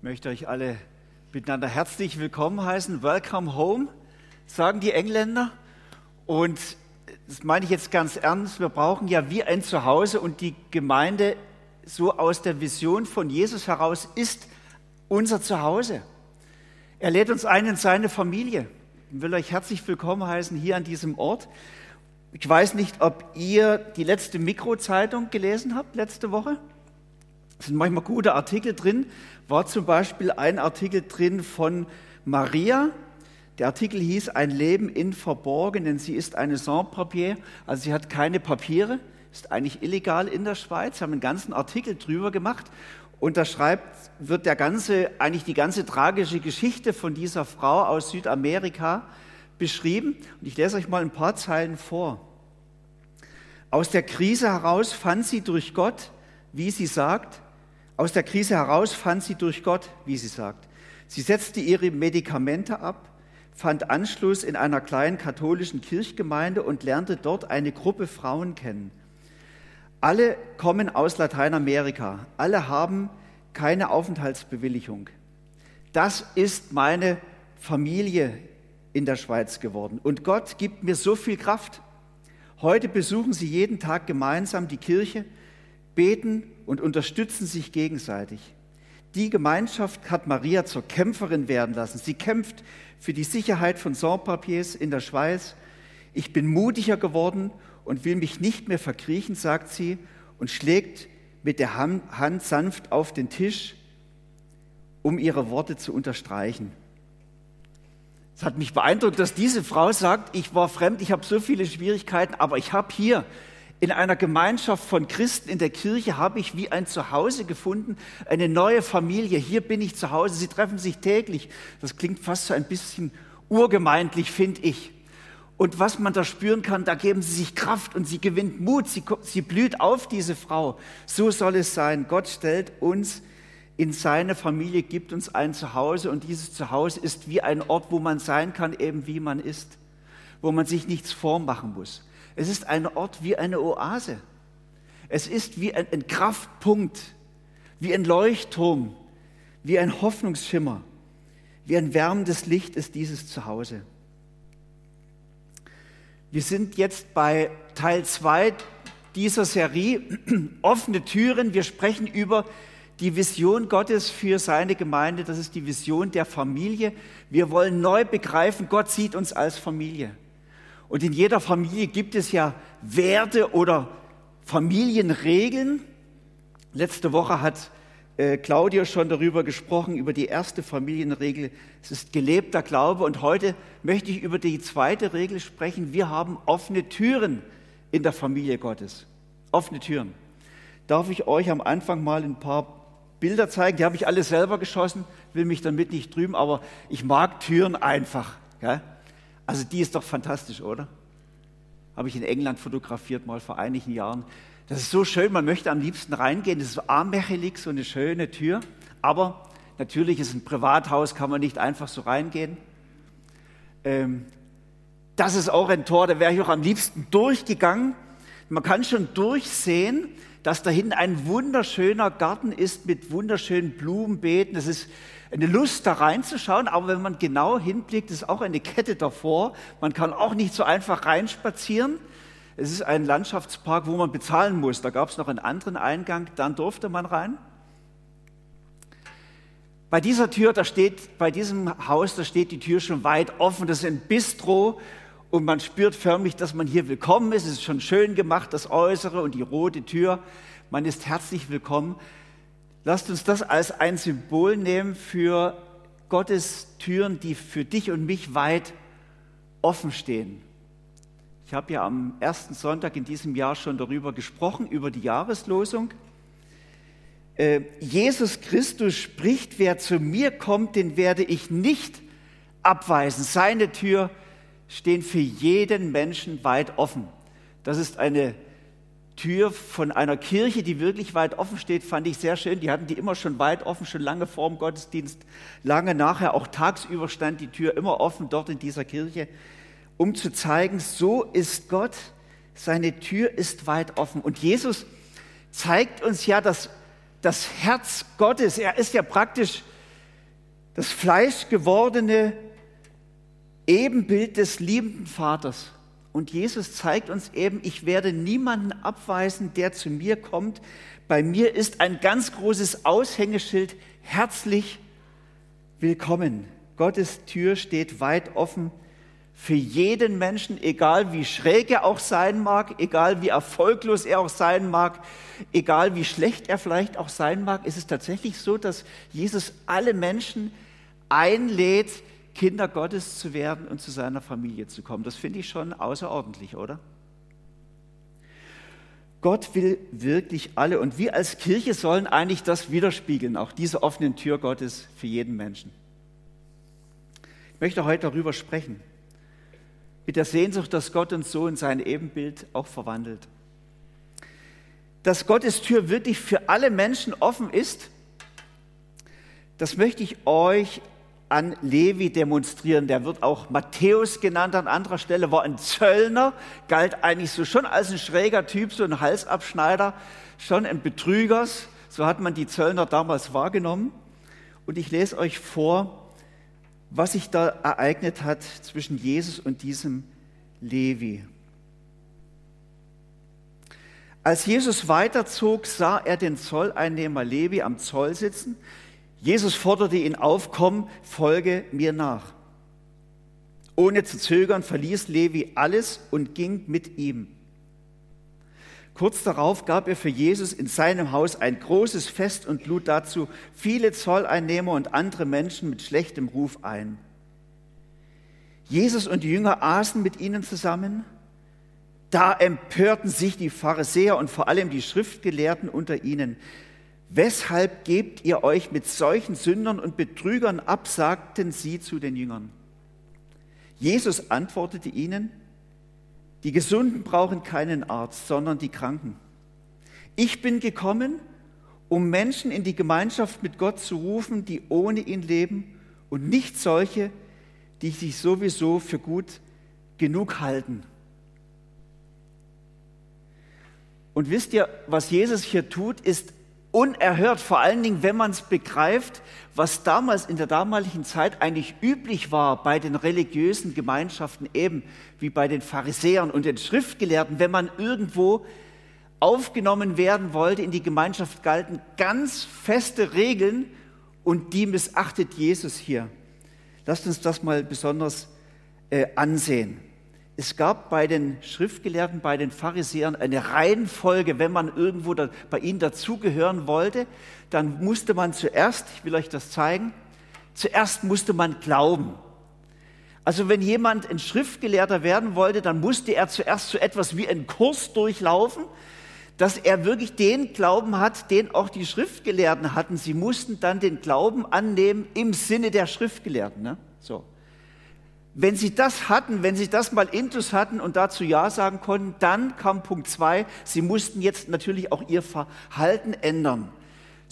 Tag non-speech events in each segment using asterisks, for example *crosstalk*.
Ich möchte euch alle miteinander herzlich willkommen heißen. Welcome home, sagen die Engländer. Und das meine ich jetzt ganz ernst. Wir brauchen ja wie ein Zuhause und die Gemeinde so aus der Vision von Jesus heraus ist unser Zuhause. Er lädt uns ein in seine Familie. Ich will euch herzlich willkommen heißen hier an diesem Ort. Ich weiß nicht, ob ihr die letzte Mikrozeitung gelesen habt letzte Woche. Es sind manchmal gute Artikel drin. War zum Beispiel ein Artikel drin von Maria. Der Artikel hieß Ein Leben in Verborgenen. Sie ist eine Sans-Papier, also sie hat keine Papiere, ist eigentlich illegal in der Schweiz. Haben einen ganzen Artikel drüber gemacht. Und da schreibt, wird der ganze, eigentlich die ganze tragische Geschichte von dieser Frau aus Südamerika beschrieben. Und ich lese euch mal ein paar Zeilen vor. Aus der Krise heraus fand sie durch Gott, wie sie sagt, aus der Krise heraus fand sie durch Gott, wie sie sagt. Sie setzte ihre Medikamente ab, fand Anschluss in einer kleinen katholischen Kirchgemeinde und lernte dort eine Gruppe Frauen kennen. Alle kommen aus Lateinamerika, alle haben keine Aufenthaltsbewilligung. Das ist meine Familie in der Schweiz geworden. Und Gott gibt mir so viel Kraft. Heute besuchen sie jeden Tag gemeinsam die Kirche, beten und unterstützen sich gegenseitig. Die Gemeinschaft hat Maria zur Kämpferin werden lassen. Sie kämpft für die Sicherheit von Sans-Papiers in der Schweiz. Ich bin mutiger geworden und will mich nicht mehr verkriechen, sagt sie und schlägt mit der Hand sanft auf den Tisch, um ihre Worte zu unterstreichen. Es hat mich beeindruckt, dass diese Frau sagt, ich war fremd, ich habe so viele Schwierigkeiten, aber ich habe hier in einer Gemeinschaft von Christen in der Kirche habe ich wie ein Zuhause gefunden, eine neue Familie. Hier bin ich zu Hause. Sie treffen sich täglich. Das klingt fast so ein bisschen urgemeindlich, finde ich. Und was man da spüren kann, da geben sie sich Kraft und sie gewinnt Mut. Sie, sie blüht auf, diese Frau. So soll es sein. Gott stellt uns in seine Familie, gibt uns ein Zuhause und dieses Zuhause ist wie ein Ort, wo man sein kann, eben wie man ist, wo man sich nichts vormachen muss. Es ist ein Ort wie eine Oase. Es ist wie ein, ein Kraftpunkt, wie ein Leuchtturm, wie ein Hoffnungsschimmer, wie ein wärmendes Licht ist dieses Zuhause. Wir sind jetzt bei Teil 2 dieser Serie *clears throat* Offene Türen. Wir sprechen über die Vision Gottes für seine Gemeinde. Das ist die Vision der Familie. Wir wollen neu begreifen, Gott sieht uns als Familie. Und in jeder Familie gibt es ja Werte oder Familienregeln. Letzte Woche hat äh, Claudia schon darüber gesprochen, über die erste Familienregel. Es ist gelebter Glaube. Und heute möchte ich über die zweite Regel sprechen. Wir haben offene Türen in der Familie Gottes. Offene Türen. Darf ich euch am Anfang mal ein paar Bilder zeigen? Die habe ich alle selber geschossen, will mich damit nicht drüben, aber ich mag Türen einfach. Ja? Also die ist doch fantastisch, oder? Habe ich in England fotografiert mal vor einigen Jahren. Das ist so schön, man möchte am liebsten reingehen. Das ist so armmächelig, so eine schöne Tür. Aber natürlich ist ein Privathaus, kann man nicht einfach so reingehen. Ähm, das ist auch ein Tor, da wäre ich auch am liebsten durchgegangen. Man kann schon durchsehen, dass da hinten ein wunderschöner Garten ist mit wunderschönen Blumenbeeten. Es ist eine Lust, da reinzuschauen, aber wenn man genau hinblickt, ist auch eine Kette davor. Man kann auch nicht so einfach reinspazieren. Es ist ein Landschaftspark, wo man bezahlen muss. Da gab es noch einen anderen Eingang, dann durfte man rein. Bei dieser Tür, da steht, bei diesem Haus, da steht die Tür schon weit offen. Das ist ein Bistro und man spürt förmlich, dass man hier willkommen ist. Es ist schon schön gemacht, das Äußere und die rote Tür. Man ist herzlich willkommen. Lasst uns das als ein Symbol nehmen für Gottes Türen, die für dich und mich weit offen stehen. Ich habe ja am ersten Sonntag in diesem Jahr schon darüber gesprochen, über die Jahreslosung. Äh, Jesus Christus spricht, wer zu mir kommt, den werde ich nicht abweisen. Seine Tür stehen für jeden Menschen weit offen. Das ist eine Tür von einer Kirche, die wirklich weit offen steht, fand ich sehr schön. Die hatten die immer schon weit offen, schon lange vor dem Gottesdienst, lange nachher, auch tagsüber stand die Tür immer offen dort in dieser Kirche, um zu zeigen, so ist Gott, seine Tür ist weit offen. Und Jesus zeigt uns ja das, das Herz Gottes. Er ist ja praktisch das fleischgewordene Ebenbild des liebenden Vaters. Und Jesus zeigt uns eben, ich werde niemanden abweisen, der zu mir kommt. Bei mir ist ein ganz großes Aushängeschild, herzlich willkommen. Gottes Tür steht weit offen für jeden Menschen, egal wie schräg er auch sein mag, egal wie erfolglos er auch sein mag, egal wie schlecht er vielleicht auch sein mag, ist es tatsächlich so, dass Jesus alle Menschen einlädt, Kinder Gottes zu werden und zu seiner Familie zu kommen. Das finde ich schon außerordentlich, oder? Gott will wirklich alle und wir als Kirche sollen eigentlich das widerspiegeln, auch diese offene Tür Gottes für jeden Menschen. Ich möchte heute darüber sprechen, mit der Sehnsucht, dass Gott uns so in sein Ebenbild auch verwandelt. Dass Gottes Tür wirklich für alle Menschen offen ist, das möchte ich euch an Levi demonstrieren. Der wird auch Matthäus genannt an anderer Stelle, war ein Zöllner, galt eigentlich so schon als ein schräger Typ, so ein Halsabschneider, schon ein Betrügers. So hat man die Zöllner damals wahrgenommen. Und ich lese euch vor, was sich da ereignet hat zwischen Jesus und diesem Levi. Als Jesus weiterzog, sah er den Zolleinnehmer Levi am Zoll sitzen. Jesus forderte ihn auf, komm, folge mir nach. Ohne zu zögern verließ Levi alles und ging mit ihm. Kurz darauf gab er für Jesus in seinem Haus ein großes Fest und lud dazu viele Zolleinnehmer und andere Menschen mit schlechtem Ruf ein. Jesus und die Jünger aßen mit ihnen zusammen. Da empörten sich die Pharisäer und vor allem die Schriftgelehrten unter ihnen. Weshalb gebt ihr euch mit solchen Sündern und Betrügern ab, sagten sie zu den Jüngern. Jesus antwortete ihnen, die Gesunden brauchen keinen Arzt, sondern die Kranken. Ich bin gekommen, um Menschen in die Gemeinschaft mit Gott zu rufen, die ohne ihn leben und nicht solche, die sich sowieso für gut genug halten. Und wisst ihr, was Jesus hier tut, ist unerhört, vor allen Dingen, wenn man es begreift, was damals in der damaligen Zeit eigentlich üblich war bei den religiösen Gemeinschaften, eben wie bei den Pharisäern und den Schriftgelehrten, wenn man irgendwo aufgenommen werden wollte in die Gemeinschaft, galten ganz feste Regeln und die missachtet Jesus hier. Lasst uns das mal besonders äh, ansehen. Es gab bei den Schriftgelehrten, bei den Pharisäern eine Reihenfolge, wenn man irgendwo da, bei ihnen dazugehören wollte, dann musste man zuerst, ich will euch das zeigen, zuerst musste man glauben. Also wenn jemand ein Schriftgelehrter werden wollte, dann musste er zuerst so etwas wie einen Kurs durchlaufen, dass er wirklich den Glauben hat, den auch die Schriftgelehrten hatten. Sie mussten dann den Glauben annehmen im Sinne der Schriftgelehrten. Ne? So. Wenn sie das hatten, wenn sie das mal intus hatten und dazu Ja sagen konnten, dann kam Punkt zwei, sie mussten jetzt natürlich auch ihr Verhalten ändern.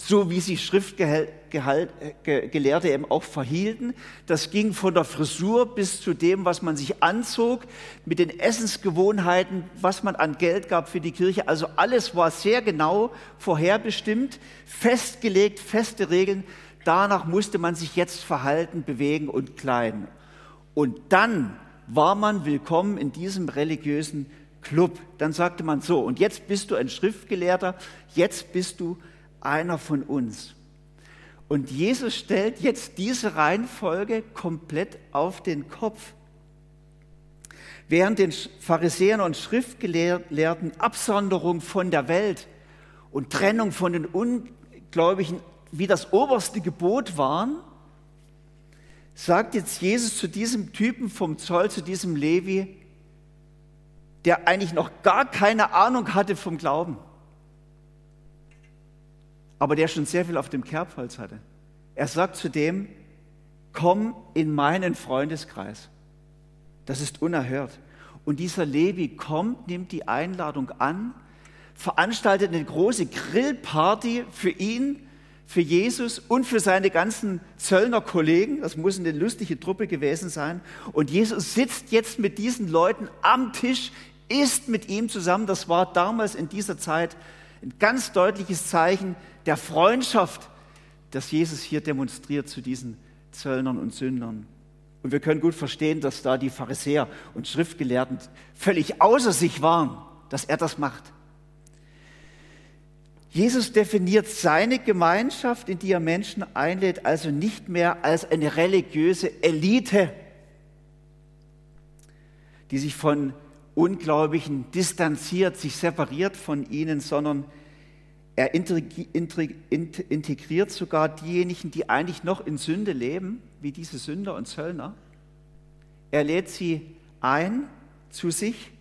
So wie sich Schriftgelehrte eben auch verhielten. Das ging von der Frisur bis zu dem, was man sich anzog, mit den Essensgewohnheiten, was man an Geld gab für die Kirche. Also alles war sehr genau vorherbestimmt, festgelegt, feste Regeln. Danach musste man sich jetzt verhalten, bewegen und kleiden. Und dann war man willkommen in diesem religiösen Club. Dann sagte man so, und jetzt bist du ein Schriftgelehrter, jetzt bist du einer von uns. Und Jesus stellt jetzt diese Reihenfolge komplett auf den Kopf. Während den Pharisäern und Schriftgelehrten Absonderung von der Welt und Trennung von den Ungläubigen wie das oberste Gebot waren, sagt jetzt Jesus zu diesem Typen vom Zoll, zu diesem Levi, der eigentlich noch gar keine Ahnung hatte vom Glauben, aber der schon sehr viel auf dem Kerbholz hatte. Er sagt zu dem, komm in meinen Freundeskreis. Das ist unerhört. Und dieser Levi kommt, nimmt die Einladung an, veranstaltet eine große Grillparty für ihn, für Jesus und für seine ganzen Zöllnerkollegen. Das muss eine lustige Truppe gewesen sein. Und Jesus sitzt jetzt mit diesen Leuten am Tisch, isst mit ihm zusammen. Das war damals in dieser Zeit ein ganz deutliches Zeichen der Freundschaft, das Jesus hier demonstriert zu diesen Zöllnern und Sündern. Und wir können gut verstehen, dass da die Pharisäer und Schriftgelehrten völlig außer sich waren, dass er das macht. Jesus definiert seine Gemeinschaft, in die er Menschen einlädt, also nicht mehr als eine religiöse Elite, die sich von Ungläubigen distanziert, sich separiert von ihnen, sondern er integriert sogar diejenigen, die eigentlich noch in Sünde leben, wie diese Sünder und Zöllner. Er lädt sie ein zu sich,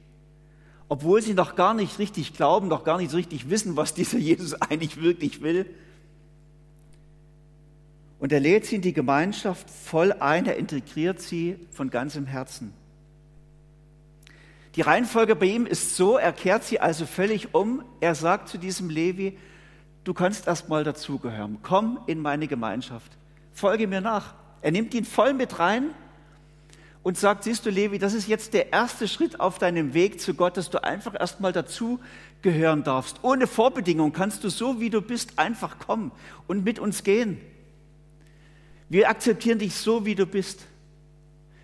obwohl sie noch gar nicht richtig glauben, noch gar nicht richtig wissen, was dieser Jesus eigentlich wirklich will. Und er lädt sie in die Gemeinschaft voll ein, er integriert sie von ganzem Herzen. Die Reihenfolge bei ihm ist so, er kehrt sie also völlig um. Er sagt zu diesem Levi, du kannst erst mal dazugehören. Komm in meine Gemeinschaft. Folge mir nach. Er nimmt ihn voll mit rein und sagt, siehst du Levi, das ist jetzt der erste Schritt auf deinem Weg zu Gott, dass du einfach erst mal dazugehören darfst. Ohne Vorbedingung kannst du so, wie du bist, einfach kommen und mit uns gehen. Wir akzeptieren dich so, wie du bist.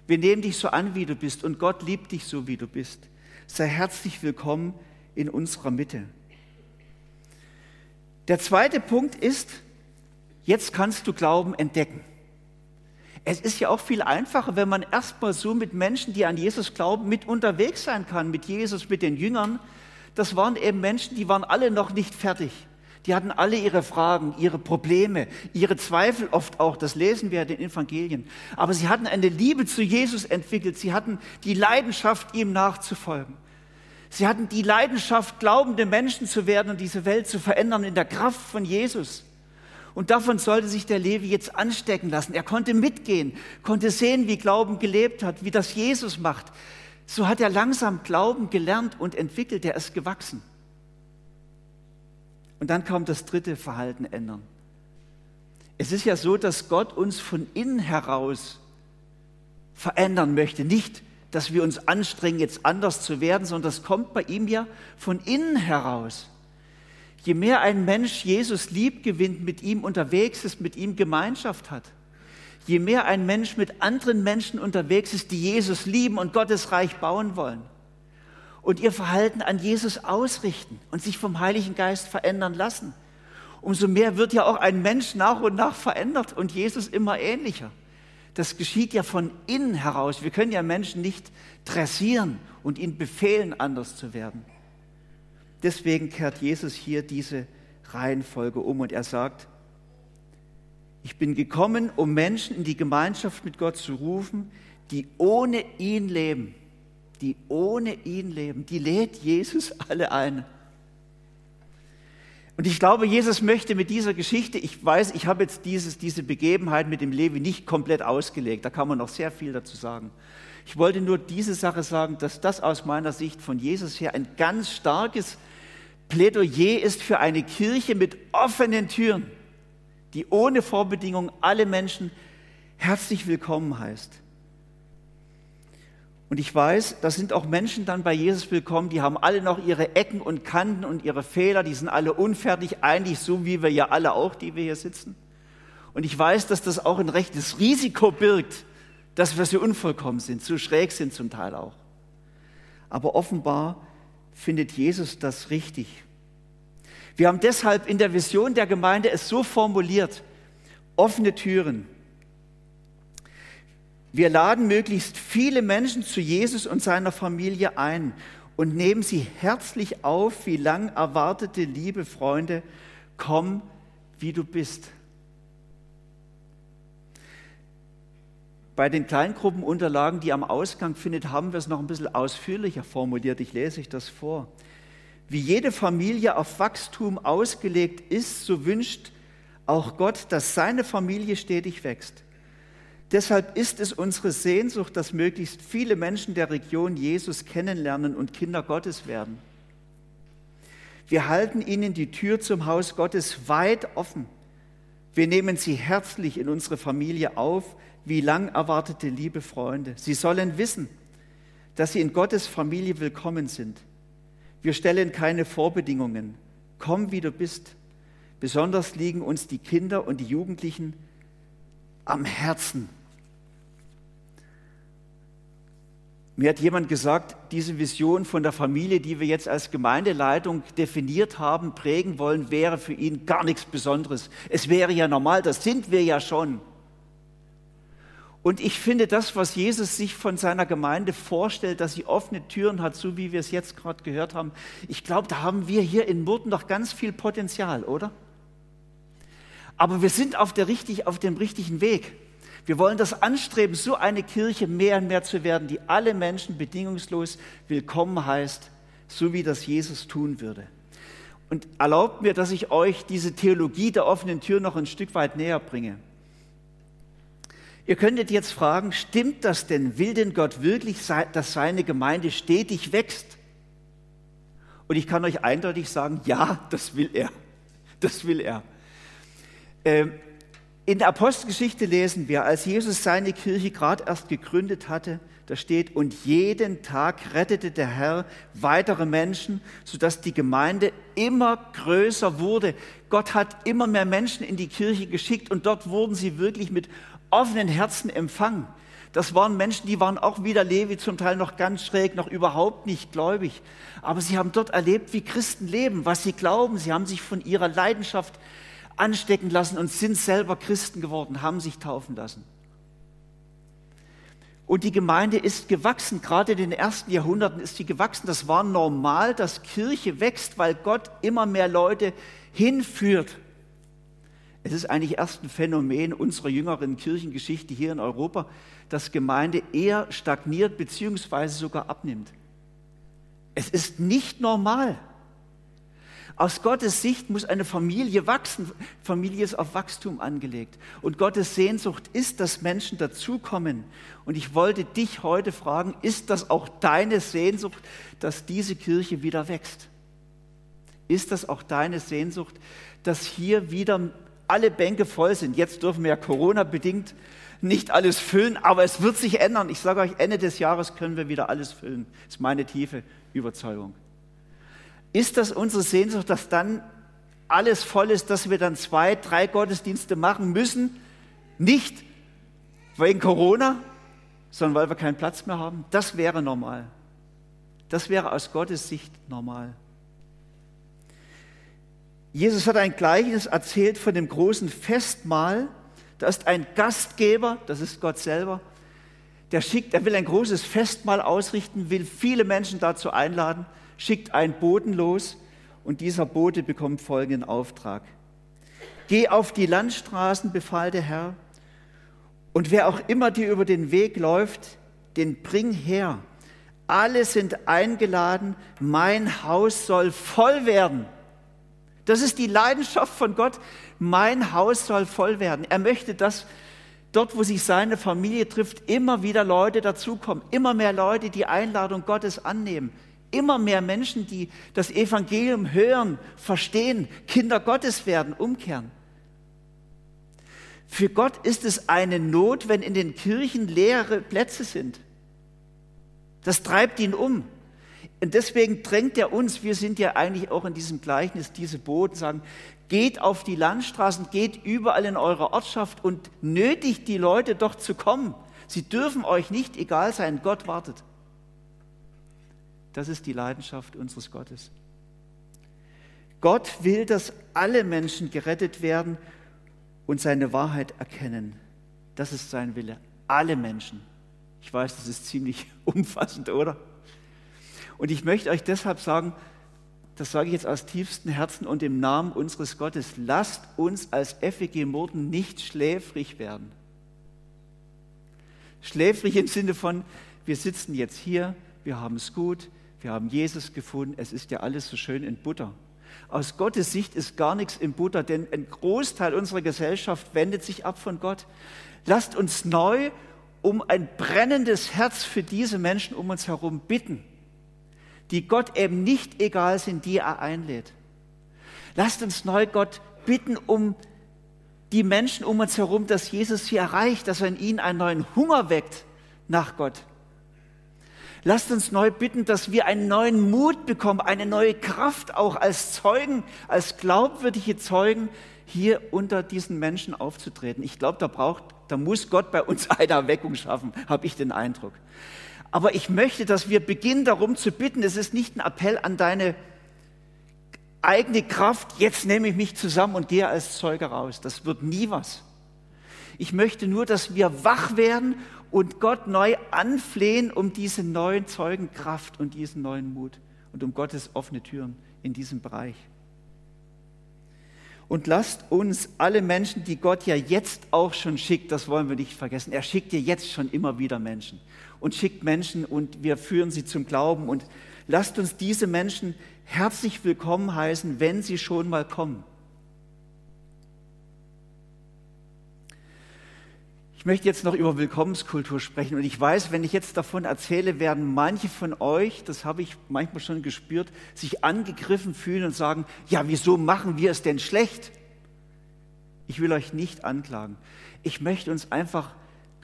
Wir nehmen dich so an, wie du bist und Gott liebt dich so, wie du bist. Sei herzlich willkommen in unserer Mitte. Der zweite Punkt ist, jetzt kannst du Glauben entdecken. Es ist ja auch viel einfacher, wenn man erstmal so mit Menschen, die an Jesus glauben, mit unterwegs sein kann, mit Jesus, mit den Jüngern. Das waren eben Menschen, die waren alle noch nicht fertig. Die hatten alle ihre Fragen, ihre Probleme, ihre Zweifel oft auch. Das lesen wir in den Evangelien. Aber sie hatten eine Liebe zu Jesus entwickelt. Sie hatten die Leidenschaft, ihm nachzufolgen. Sie hatten die Leidenschaft, glaubende Menschen zu werden und diese Welt zu verändern in der Kraft von Jesus. Und davon sollte sich der Levi jetzt anstecken lassen. Er konnte mitgehen, konnte sehen, wie Glauben gelebt hat, wie das Jesus macht. So hat er langsam Glauben gelernt und entwickelt. Er ist gewachsen. Und dann kam das dritte Verhalten ändern. Es ist ja so, dass Gott uns von innen heraus verändern möchte. Nicht, dass wir uns anstrengen, jetzt anders zu werden, sondern das kommt bei ihm ja von innen heraus. Je mehr ein Mensch Jesus lieb gewinnt, mit ihm unterwegs ist, mit ihm Gemeinschaft hat, je mehr ein Mensch mit anderen Menschen unterwegs ist, die Jesus lieben und Gottes Reich bauen wollen, und ihr Verhalten an Jesus ausrichten und sich vom Heiligen Geist verändern lassen, umso mehr wird ja auch ein Mensch nach und nach verändert und Jesus immer ähnlicher. Das geschieht ja von innen heraus. Wir können ja Menschen nicht dressieren und ihnen befehlen, anders zu werden. Deswegen kehrt Jesus hier diese Reihenfolge um und er sagt, ich bin gekommen, um Menschen in die Gemeinschaft mit Gott zu rufen, die ohne ihn leben die ohne ihn leben, die lädt Jesus *laughs* alle ein. Und ich glaube, Jesus möchte mit dieser Geschichte, ich weiß, ich habe jetzt dieses, diese Begebenheit mit dem Levi nicht komplett ausgelegt, da kann man noch sehr viel dazu sagen. Ich wollte nur diese Sache sagen, dass das aus meiner Sicht von Jesus her ein ganz starkes Plädoyer ist für eine Kirche mit offenen Türen, die ohne Vorbedingung alle Menschen herzlich willkommen heißt. Und ich weiß, da sind auch Menschen dann bei Jesus willkommen, die haben alle noch ihre Ecken und Kanten und ihre Fehler, die sind alle unfertig, eigentlich so wie wir ja alle auch, die wir hier sitzen. Und ich weiß, dass das auch ein rechtes Risiko birgt, dass wir so unvollkommen sind, so schräg sind zum Teil auch. Aber offenbar findet Jesus das richtig. Wir haben deshalb in der Vision der Gemeinde es so formuliert, offene Türen, wir laden möglichst viele Menschen zu Jesus und seiner Familie ein und nehmen sie herzlich auf, wie lang erwartete liebe Freunde, komm, wie du bist. Bei den Kleingruppenunterlagen, die am Ausgang findet, haben wir es noch ein bisschen ausführlicher formuliert. Ich lese euch das vor. Wie jede Familie auf Wachstum ausgelegt ist, so wünscht auch Gott, dass seine Familie stetig wächst. Deshalb ist es unsere Sehnsucht, dass möglichst viele Menschen der Region Jesus kennenlernen und Kinder Gottes werden. Wir halten ihnen die Tür zum Haus Gottes weit offen. Wir nehmen sie herzlich in unsere Familie auf, wie lang erwartete liebe Freunde. Sie sollen wissen, dass sie in Gottes Familie willkommen sind. Wir stellen keine Vorbedingungen. Komm, wie du bist. Besonders liegen uns die Kinder und die Jugendlichen am Herzen. Mir hat jemand gesagt, diese Vision von der Familie, die wir jetzt als Gemeindeleitung definiert haben, prägen wollen, wäre für ihn gar nichts Besonderes. Es wäre ja normal, das sind wir ja schon. Und ich finde das, was Jesus sich von seiner Gemeinde vorstellt, dass sie offene Türen hat, so wie wir es jetzt gerade gehört haben, ich glaube, da haben wir hier in Murten noch ganz viel Potenzial, oder? Aber wir sind auf, der richtig, auf dem richtigen Weg. Wir wollen das anstreben, so eine Kirche mehr und mehr zu werden, die alle Menschen bedingungslos willkommen heißt, so wie das Jesus tun würde. Und erlaubt mir, dass ich euch diese Theologie der offenen Tür noch ein Stück weit näher bringe. Ihr könntet jetzt fragen, stimmt das denn? Will denn Gott wirklich, dass seine Gemeinde stetig wächst? Und ich kann euch eindeutig sagen, ja, das will er. Das will er. Ähm, in der Apostelgeschichte lesen wir, als Jesus seine Kirche gerade erst gegründet hatte, da steht, und jeden Tag rettete der Herr weitere Menschen, sodass die Gemeinde immer größer wurde. Gott hat immer mehr Menschen in die Kirche geschickt und dort wurden sie wirklich mit offenen Herzen empfangen. Das waren Menschen, die waren auch wie der Levi zum Teil noch ganz schräg, noch überhaupt nicht gläubig. Aber sie haben dort erlebt, wie Christen leben, was sie glauben. Sie haben sich von ihrer Leidenschaft anstecken lassen und sind selber Christen geworden, haben sich taufen lassen. Und die Gemeinde ist gewachsen, gerade in den ersten Jahrhunderten ist sie gewachsen. Das war normal, dass Kirche wächst, weil Gott immer mehr Leute hinführt. Es ist eigentlich erst ein Phänomen unserer jüngeren Kirchengeschichte hier in Europa, dass Gemeinde eher stagniert bzw. sogar abnimmt. Es ist nicht normal. Aus Gottes Sicht muss eine Familie wachsen. Familie ist auf Wachstum angelegt. Und Gottes Sehnsucht ist, dass Menschen dazukommen. Und ich wollte dich heute fragen, ist das auch deine Sehnsucht, dass diese Kirche wieder wächst? Ist das auch deine Sehnsucht, dass hier wieder alle Bänke voll sind? Jetzt dürfen wir ja Corona-bedingt nicht alles füllen, aber es wird sich ändern. Ich sage euch, Ende des Jahres können wir wieder alles füllen. Das ist meine tiefe Überzeugung. Ist das unsere Sehnsucht, dass dann alles voll ist, dass wir dann zwei, drei Gottesdienste machen müssen? Nicht wegen Corona, sondern weil wir keinen Platz mehr haben? Das wäre normal. Das wäre aus Gottes Sicht normal. Jesus hat ein Gleichnis erzählt von dem großen Festmahl. Da ist ein Gastgeber, das ist Gott selber, der schickt, er will ein großes Festmahl ausrichten, will viele Menschen dazu einladen schickt einen Boten los und dieser Bote bekommt folgenden Auftrag. Geh auf die Landstraßen, befahl der Herr, und wer auch immer dir über den Weg läuft, den bring her. Alle sind eingeladen, mein Haus soll voll werden. Das ist die Leidenschaft von Gott. Mein Haus soll voll werden. Er möchte, dass dort, wo sich seine Familie trifft, immer wieder Leute dazukommen, immer mehr Leute die Einladung Gottes annehmen, immer mehr Menschen, die das Evangelium hören, verstehen, Kinder Gottes werden, umkehren. Für Gott ist es eine Not, wenn in den Kirchen leere Plätze sind. Das treibt ihn um. Und deswegen drängt er uns, wir sind ja eigentlich auch in diesem Gleichnis, diese Boten sagen, geht auf die Landstraßen, geht überall in eurer Ortschaft und nötigt die Leute doch zu kommen. Sie dürfen euch nicht egal sein, Gott wartet. Das ist die Leidenschaft unseres Gottes. Gott will, dass alle Menschen gerettet werden und seine Wahrheit erkennen. Das ist sein Wille. Alle Menschen. Ich weiß, das ist ziemlich *laughs* umfassend, oder? Und ich möchte euch deshalb sagen, das sage ich jetzt aus tiefstem Herzen und im Namen unseres Gottes, lasst uns als FEG Morden nicht schläfrig werden. Schläfrig im Sinne von, wir sitzen jetzt hier, wir haben es gut, wir haben Jesus gefunden, es ist ja alles so schön in Butter. Aus Gottes Sicht ist gar nichts in Butter, denn ein Großteil unserer Gesellschaft wendet sich ab von Gott. Lasst uns neu um ein brennendes Herz für diese Menschen um uns herum bitten, die Gott eben nicht egal sind, die er einlädt. Lasst uns neu Gott bitten um die Menschen um uns herum, dass Jesus sie erreicht, dass er in ihnen einen neuen Hunger weckt nach Gott. Lasst uns neu bitten, dass wir einen neuen Mut bekommen, eine neue Kraft auch als Zeugen, als glaubwürdige Zeugen hier unter diesen Menschen aufzutreten. Ich glaube, da braucht da muss Gott bei uns *laughs* eine Erweckung schaffen, habe ich den Eindruck. Aber ich möchte, dass wir beginnen darum zu bitten. Es ist nicht ein Appell an deine eigene Kraft, jetzt nehme ich mich zusammen und gehe als Zeuge raus. Das wird nie was. Ich möchte nur, dass wir wach werden und Gott neu anflehen um diese neuen Zeugenkraft und diesen neuen Mut und um Gottes offene Türen in diesem Bereich. Und lasst uns alle Menschen, die Gott ja jetzt auch schon schickt, das wollen wir nicht vergessen, er schickt ja jetzt schon immer wieder Menschen und schickt Menschen und wir führen sie zum Glauben und lasst uns diese Menschen herzlich willkommen heißen, wenn sie schon mal kommen. Ich möchte jetzt noch über Willkommenskultur sprechen und ich weiß, wenn ich jetzt davon erzähle, werden manche von euch, das habe ich manchmal schon gespürt, sich angegriffen fühlen und sagen, ja, wieso machen wir es denn schlecht? Ich will euch nicht anklagen. Ich möchte uns einfach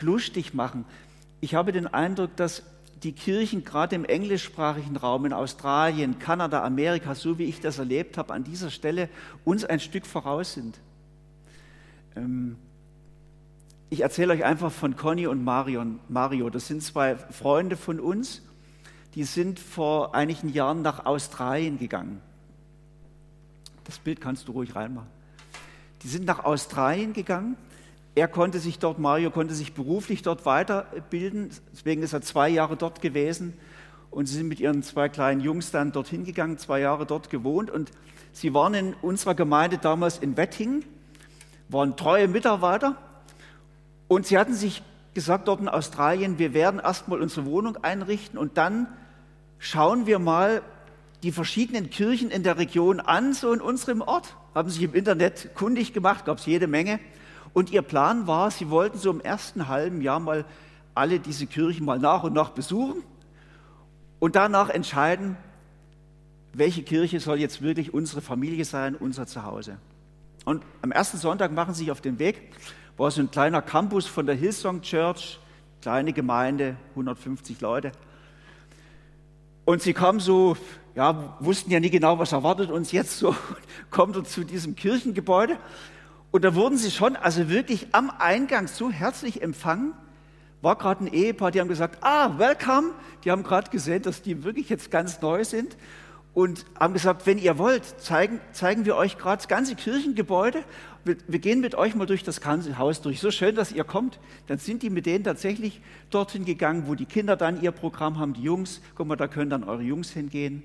lustig machen. Ich habe den Eindruck, dass die Kirchen gerade im englischsprachigen Raum in Australien, Kanada, Amerika, so wie ich das erlebt habe, an dieser Stelle uns ein Stück voraus sind. Ähm, ich erzähle euch einfach von Conny und Marion, Mario. Das sind zwei Freunde von uns, die sind vor einigen Jahren nach Australien gegangen. Das Bild kannst du ruhig reinmachen. Die sind nach Australien gegangen. Er konnte sich dort, Mario konnte sich beruflich dort weiterbilden. Deswegen ist er zwei Jahre dort gewesen. Und sie sind mit ihren zwei kleinen Jungs dann dorthin gegangen, zwei Jahre dort gewohnt. Und sie waren in unserer Gemeinde damals in Wettingen, waren treue Mitarbeiter und sie hatten sich gesagt dort in Australien, wir werden erstmal unsere Wohnung einrichten und dann schauen wir mal die verschiedenen Kirchen in der Region an, so in unserem Ort. Haben sich im Internet kundig gemacht, gab es jede Menge. Und ihr Plan war, sie wollten so im ersten halben Jahr mal alle diese Kirchen mal nach und nach besuchen und danach entscheiden, welche Kirche soll jetzt wirklich unsere Familie sein, unser Zuhause. Und am ersten Sonntag machen sie sich auf den Weg war so ein kleiner Campus von der Hillsong Church, kleine Gemeinde, 150 Leute. Und sie kamen so, ja, wussten ja nie genau, was erwartet uns jetzt so, *laughs* kommt er zu diesem Kirchengebäude. Und da wurden sie schon, also wirklich am Eingang so herzlich empfangen. War gerade ein Ehepaar, die haben gesagt, ah, welcome. Die haben gerade gesehen, dass die wirklich jetzt ganz neu sind und haben gesagt, wenn ihr wollt, zeigen, zeigen wir euch gerade das ganze Kirchengebäude. Wir, wir, gehen mit euch mal durch das ganze Haus durch. So schön, dass ihr kommt. Dann sind die mit denen tatsächlich dorthin gegangen, wo die Kinder dann ihr Programm haben, die Jungs. Guck mal, da können dann eure Jungs hingehen.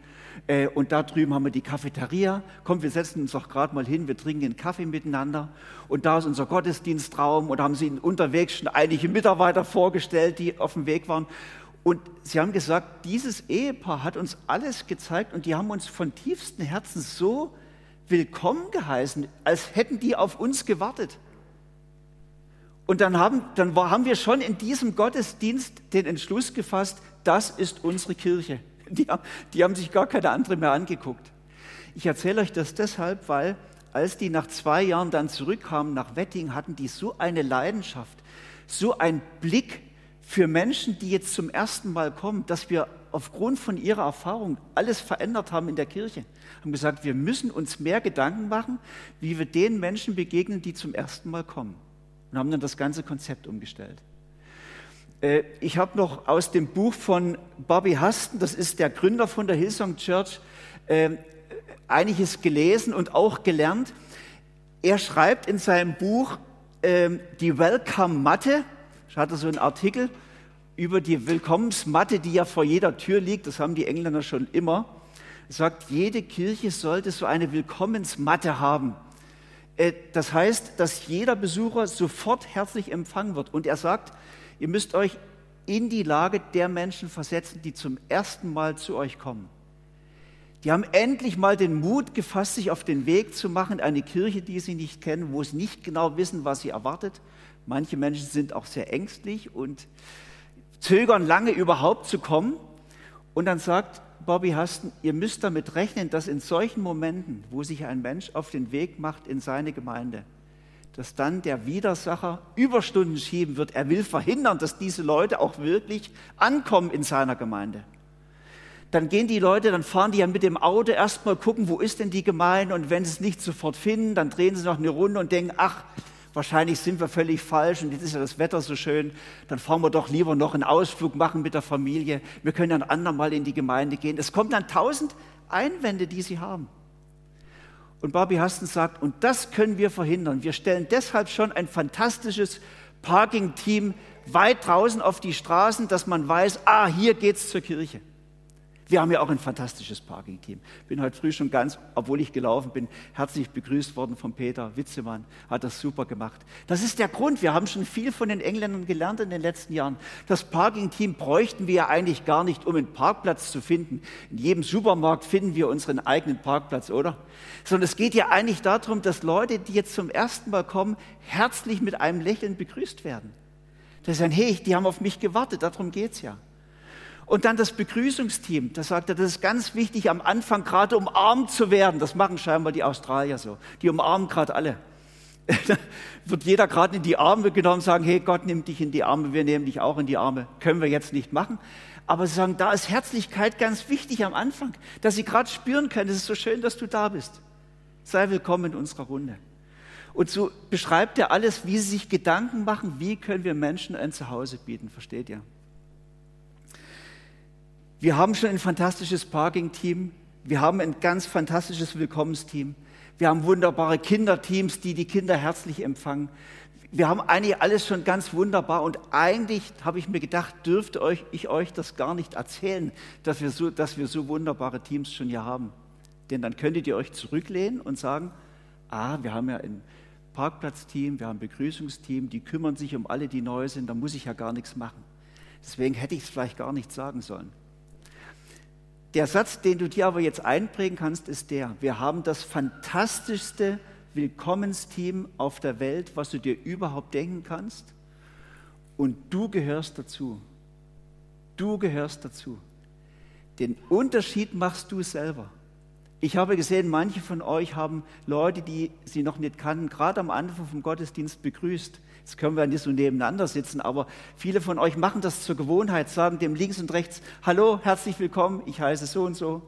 Äh, und da drüben haben wir die Cafeteria. Kommt, wir setzen uns doch gerade mal hin, wir trinken einen Kaffee miteinander. Und da ist unser Gottesdienstraum. Und da haben sie unterwegs schon einige Mitarbeiter vorgestellt, die auf dem Weg waren. Und sie haben gesagt, dieses Ehepaar hat uns alles gezeigt und die haben uns von tiefstem Herzen so willkommen geheißen, als hätten die auf uns gewartet. Und dann haben, dann haben wir schon in diesem Gottesdienst den Entschluss gefasst, das ist unsere Kirche. Die haben, die haben sich gar keine andere mehr angeguckt. Ich erzähle euch das deshalb, weil als die nach zwei Jahren dann zurückkamen nach Wetting, hatten die so eine Leidenschaft, so einen Blick für Menschen, die jetzt zum ersten Mal kommen, dass wir aufgrund von ihrer Erfahrung alles verändert haben in der Kirche. Haben gesagt, wir müssen uns mehr Gedanken machen, wie wir den Menschen begegnen, die zum ersten Mal kommen. Und haben dann das ganze Konzept umgestellt. Äh, ich habe noch aus dem Buch von Bobby Huston, das ist der Gründer von der Hillsong Church, äh, einiges gelesen und auch gelernt. Er schreibt in seinem Buch äh, die Welcome Matte, ich hatte so einen Artikel über die Willkommensmatte, die ja vor jeder Tür liegt. Das haben die Engländer schon immer. Er sagt, jede Kirche sollte so eine Willkommensmatte haben. Äh, das heißt, dass jeder Besucher sofort herzlich empfangen wird. Und er sagt, ihr müsst euch in die Lage der Menschen versetzen, die zum ersten Mal zu euch kommen. Die haben endlich mal den Mut gefasst, sich auf den Weg zu machen in eine Kirche, die sie nicht kennen, wo sie nicht genau wissen, was sie erwartet, Manche Menschen sind auch sehr ängstlich und zögern lange überhaupt zu kommen. Und dann sagt Bobby Huston, ihr müsst damit rechnen, dass in solchen Momenten, wo sich ein Mensch auf den Weg macht in seine Gemeinde, dass dann der Widersacher Überstunden schieben wird. Er will verhindern, dass diese Leute auch wirklich ankommen in seiner Gemeinde. Dann gehen die Leute, dann fahren die ja mit dem Auto erstmal gucken, wo ist denn die Gemeinde und wenn sie es nicht sofort finden, dann drehen sie noch eine Runde und denken, ach, wahrscheinlich sind wir völlig falsch und jetzt ist ja das Wetter so schön, dann fahren wir doch lieber noch einen Ausflug machen mit der Familie. Wir können ein andermal in die Gemeinde gehen. Es kommen dann tausend Einwände, die sie haben. Und Barbie Hasten sagt, und das können wir verhindern. Wir stellen deshalb schon ein fantastisches Parking-Team weit draußen auf die Straßen, dass man weiß, ah, hier geht's zur Kirche. Wir haben ja auch ein fantastisches Parking-Team. Bin heute früh schon ganz, obwohl ich gelaufen bin, herzlich begrüßt worden von Peter Witzemann. Hat das super gemacht. Das ist der Grund. Wir haben schon viel von den Engländern gelernt in den letzten Jahren. Das Parking-Team bräuchten wir ja eigentlich gar nicht, um einen Parkplatz zu finden. In jedem Supermarkt finden wir unseren eigenen Parkplatz, oder? Sondern es geht ja eigentlich darum, dass Leute, die jetzt zum ersten Mal kommen, herzlich mit einem Lächeln begrüßt werden. Das sagen, hey, die haben auf mich gewartet. Darum geht's ja. Und dann das Begrüßungsteam, da sagt er, das ist ganz wichtig, am Anfang gerade umarmt zu werden. Das machen scheinbar die Australier so. Die umarmen gerade alle. *laughs* wird jeder gerade in die Arme genommen sagen, hey, Gott nimmt dich in die Arme, wir nehmen dich auch in die Arme. Können wir jetzt nicht machen. Aber sie sagen, da ist Herzlichkeit ganz wichtig am Anfang, dass sie gerade spüren können, es ist so schön, dass du da bist. Sei willkommen in unserer Runde. Und so beschreibt er alles, wie sie sich Gedanken machen, wie können wir Menschen ein Zuhause bieten, versteht ihr? Wir haben schon ein fantastisches Parking-Team. Wir haben ein ganz fantastisches Willkommensteam. Wir haben wunderbare Kinderteams, die die Kinder herzlich empfangen. Wir haben eigentlich alles schon ganz wunderbar und eigentlich habe ich mir gedacht, dürfte euch, ich euch das gar nicht erzählen, dass wir, so, dass wir so wunderbare Teams schon hier haben. Denn dann könntet ihr euch zurücklehnen und sagen, ah, wir haben ja ein Parkplatzteam, wir haben ein Begrüßungsteam, die kümmern sich um alle, die neu sind, da muss ich ja gar nichts machen. Deswegen hätte ich es vielleicht gar nicht sagen sollen. Der Satz, den du dir aber jetzt einprägen kannst, ist der, wir haben das fantastischste Willkommensteam auf der Welt, was du dir überhaupt denken kannst. Und du gehörst dazu. Du gehörst dazu. Den Unterschied machst du selber. Ich habe gesehen, manche von euch haben Leute, die sie noch nicht kannten, gerade am Anfang vom Gottesdienst begrüßt. Jetzt können wir nicht so nebeneinander sitzen, aber viele von euch machen das zur Gewohnheit, sagen dem links und rechts, hallo, herzlich willkommen, ich heiße so und so.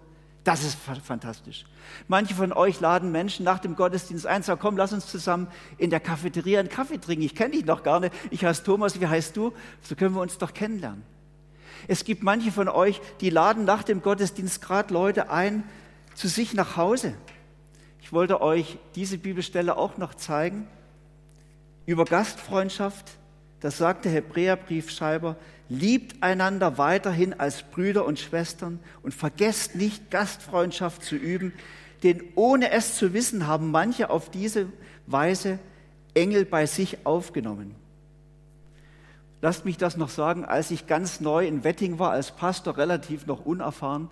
Das ist fantastisch. Manche von euch laden Menschen nach dem Gottesdienst ein, sagen, komm, lass uns zusammen in der Cafeteria einen Kaffee trinken. Ich kenne dich noch gar nicht. Ich heiße Thomas, wie heißt du? So können wir uns doch kennenlernen. Es gibt manche von euch, die laden nach dem Gottesdienst gerade Leute ein zu sich nach Hause. Ich wollte euch diese Bibelstelle auch noch zeigen über Gastfreundschaft, das sagt der Hebräerbriefschreiber, liebt einander weiterhin als Brüder und Schwestern und vergesst nicht, Gastfreundschaft zu üben, denn ohne es zu wissen, haben manche auf diese Weise Engel bei sich aufgenommen. Lasst mich das noch sagen, als ich ganz neu in Wetting war, als Pastor relativ noch unerfahren,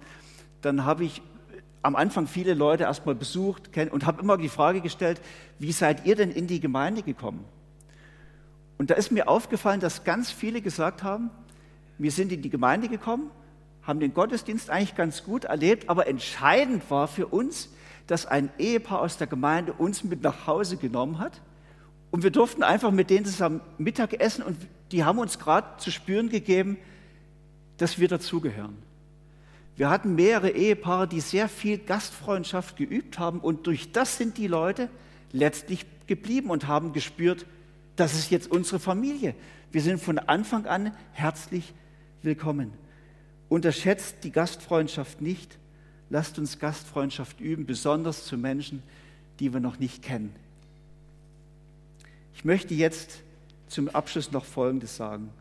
dann habe ich am Anfang viele Leute erstmal besucht und habe immer die Frage gestellt, wie seid ihr denn in die Gemeinde gekommen? Und da ist mir aufgefallen, dass ganz viele gesagt haben, wir sind in die Gemeinde gekommen, haben den Gottesdienst eigentlich ganz gut erlebt, aber entscheidend war für uns, dass ein Ehepaar aus der Gemeinde uns mit nach Hause genommen hat und wir durften einfach mit denen zusammen Mittag essen und die haben uns gerade zu spüren gegeben, dass wir dazugehören. Wir hatten mehrere Ehepaare, die sehr viel Gastfreundschaft geübt haben und durch das sind die Leute letztlich geblieben und haben gespürt, das ist jetzt unsere Familie. Wir sind von Anfang an herzlich willkommen. Unterschätzt die Gastfreundschaft nicht. Lasst uns Gastfreundschaft üben, besonders zu Menschen, die wir noch nicht kennen. Ich möchte jetzt zum Abschluss noch Folgendes sagen.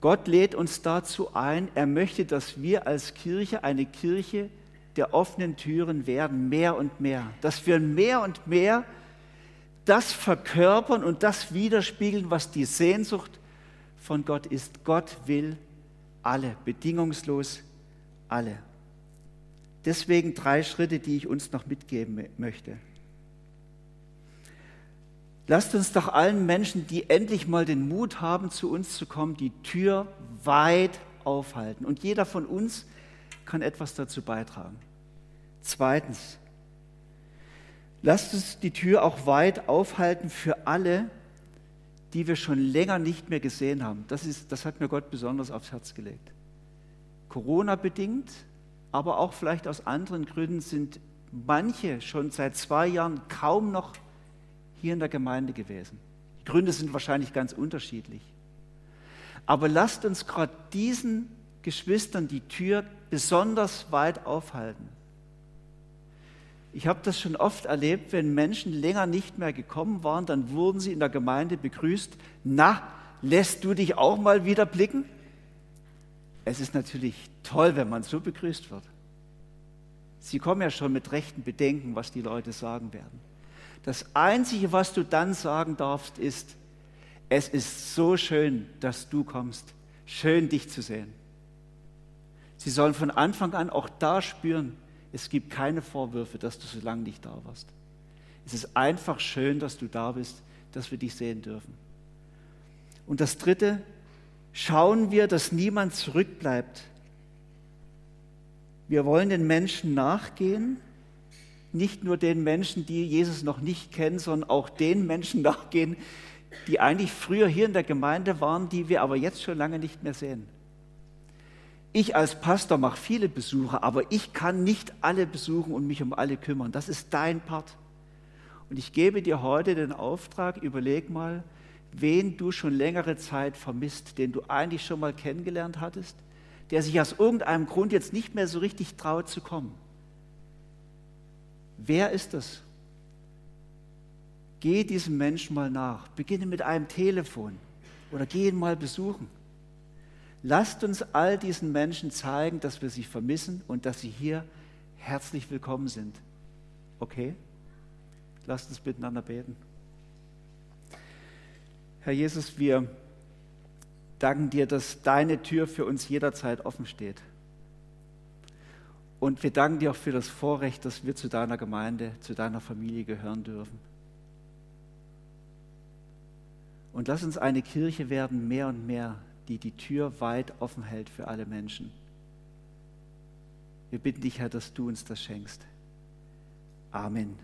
Gott lädt uns dazu ein, er möchte, dass wir als Kirche eine Kirche der offenen Türen werden, mehr und mehr, dass wir mehr und mehr das verkörpern und das widerspiegeln, was die Sehnsucht von Gott ist. Gott will alle, bedingungslos alle. Deswegen drei Schritte, die ich uns noch mitgeben möchte. Lasst uns doch allen Menschen, die endlich mal den Mut haben, zu uns zu kommen, die Tür weit aufhalten. Und jeder von uns kann etwas dazu beitragen. Zweitens, Lasst uns die Tür auch weit aufhalten für alle, die wir schon länger nicht mehr gesehen haben. Das, ist, das hat mir Gott besonders aufs Herz gelegt. Corona bedingt, aber auch vielleicht aus anderen Gründen sind manche schon seit zwei Jahren kaum noch hier in der Gemeinde gewesen. Die Gründe sind wahrscheinlich ganz unterschiedlich. Aber lasst uns gerade diesen Geschwistern die Tür besonders weit aufhalten. Ich habe das schon oft erlebt, wenn Menschen länger nicht mehr gekommen waren, dann wurden sie in der Gemeinde begrüßt. Na, lässt du dich auch mal wieder blicken? Es ist natürlich toll, wenn man so begrüßt wird. Sie kommen ja schon mit rechten Bedenken, was die Leute sagen werden. Das Einzige, was du dann sagen darfst, ist, es ist so schön, dass du kommst. Schön, dich zu sehen. Sie sollen von Anfang an auch da spüren, es gibt keine Vorwürfe, dass du so lange nicht da warst. Es ist einfach schön, dass du da bist, dass wir dich sehen dürfen. Und das Dritte, schauen wir, dass niemand zurückbleibt. Wir wollen den Menschen nachgehen, nicht nur den Menschen, die Jesus noch nicht kennen, sondern auch den Menschen *laughs* nachgehen, die eigentlich früher hier in der Gemeinde waren, die wir aber jetzt schon lange nicht mehr sehen. Ich als Pastor mache viele Besuche, aber ich kann nicht alle besuchen und mich um alle kümmern. Das ist dein Part. Und ich gebe dir heute den Auftrag, überleg mal, wen du schon längere Zeit vermisst, den du eigentlich schon mal kennengelernt hattest, der sich aus irgendeinem Grund jetzt nicht mehr so richtig traut zu kommen. Wer ist das? Geh diesem Menschen mal nach. Beginne mit einem Telefon oder geh ihn mal besuchen. Lasst uns all diesen Menschen zeigen, dass wir sie vermissen und dass sie hier herzlich willkommen sind. Okay? Lasst uns miteinander beten. Herr Jesus, wir danken dir, dass deine Tür für uns jederzeit offen steht. Und wir danken dir auch für das Vorrecht, dass wir zu deiner Gemeinde, zu deiner Familie gehören dürfen. Und lass uns eine Kirche werden, mehr und mehr, die die Tür weit offen hält für alle Menschen. Wir bitten dich, Herr, dass du uns das schenkst. Amen.